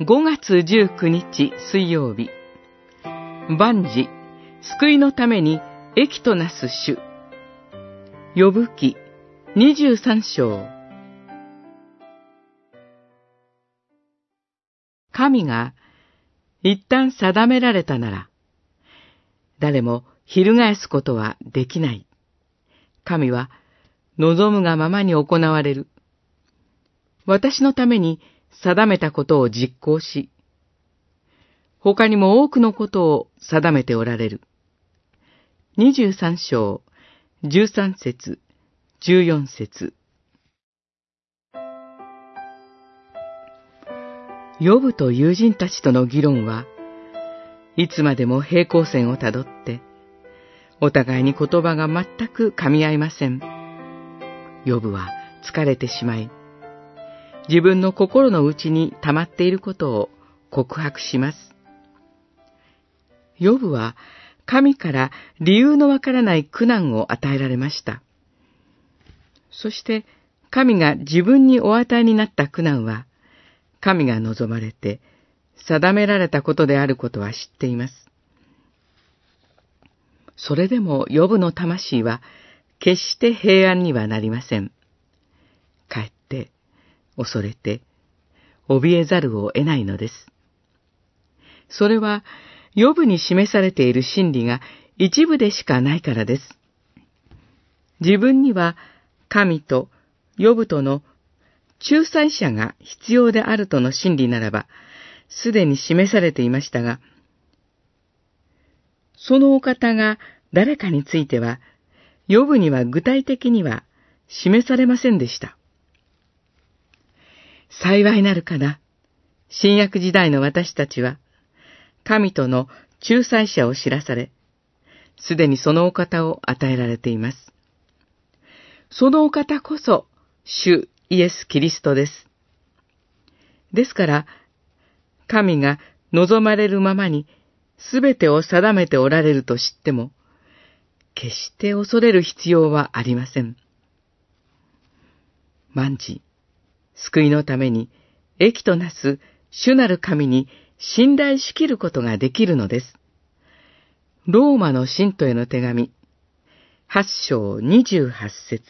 5月19日水曜日万事救いのために益となす主呼ぶ記23章神が一旦定められたなら誰も翻すことはできない。神は望むがままに行われる。私のために定めたことを実行し、他にも多くのことを定めておられる。23章、13節、14節。ヨブと友人たちとの議論はいつまでも平行線をたどって、お互いに言葉が全く噛み合いません。ヨブは疲れてしまい、自分の心の内に溜まっていることを告白します。ヨブは神から理由のわからない苦難を与えられました。そして神が自分にお与えになった苦難は、神が望まれて定められたことであることは知っています。それでもヨブの魂は決して平安にはなりません。恐れて怯えざるを得ないのです。それはヨブに示されている真理が一部でしかないからです。自分には神とヨブとの仲裁者が必要であるとの真理ならば、すでに示されていましたが、そのお方が誰かについては、予部には具体的には示されませんでした。幸いなるかな。新約時代の私たちは、神との仲裁者を知らされ、すでにそのお方を与えられています。そのお方こそ、主イエス・キリストです。ですから、神が望まれるままにすべてを定めておられると知っても、決して恐れる必要はありません。万事、救いのために、益となす主なる神に信頼しきることができるのです。ローマの信徒への手紙、八章二十八節